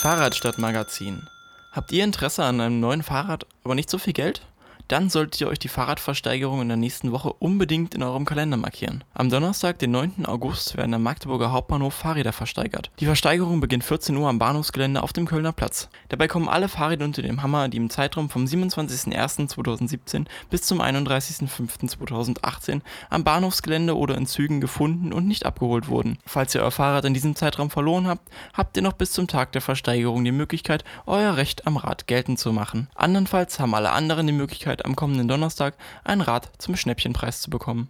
Fahrradstadtmagazin. Habt ihr Interesse an einem neuen Fahrrad, aber nicht so viel Geld? Dann solltet ihr euch die Fahrradversteigerung in der nächsten Woche unbedingt in eurem Kalender markieren. Am Donnerstag, den 9. August, werden am Magdeburger Hauptbahnhof Fahrräder versteigert. Die Versteigerung beginnt 14 Uhr am Bahnhofsgelände auf dem Kölner Platz. Dabei kommen alle Fahrräder unter dem Hammer, die im Zeitraum vom 27.01.2017 bis zum 31.05.2018 am Bahnhofsgelände oder in Zügen gefunden und nicht abgeholt wurden. Falls ihr euer Fahrrad in diesem Zeitraum verloren habt, habt ihr noch bis zum Tag der Versteigerung die Möglichkeit, euer Recht am Rad geltend zu machen. Andernfalls haben alle anderen die Möglichkeit, am kommenden Donnerstag ein Rad zum Schnäppchenpreis zu bekommen.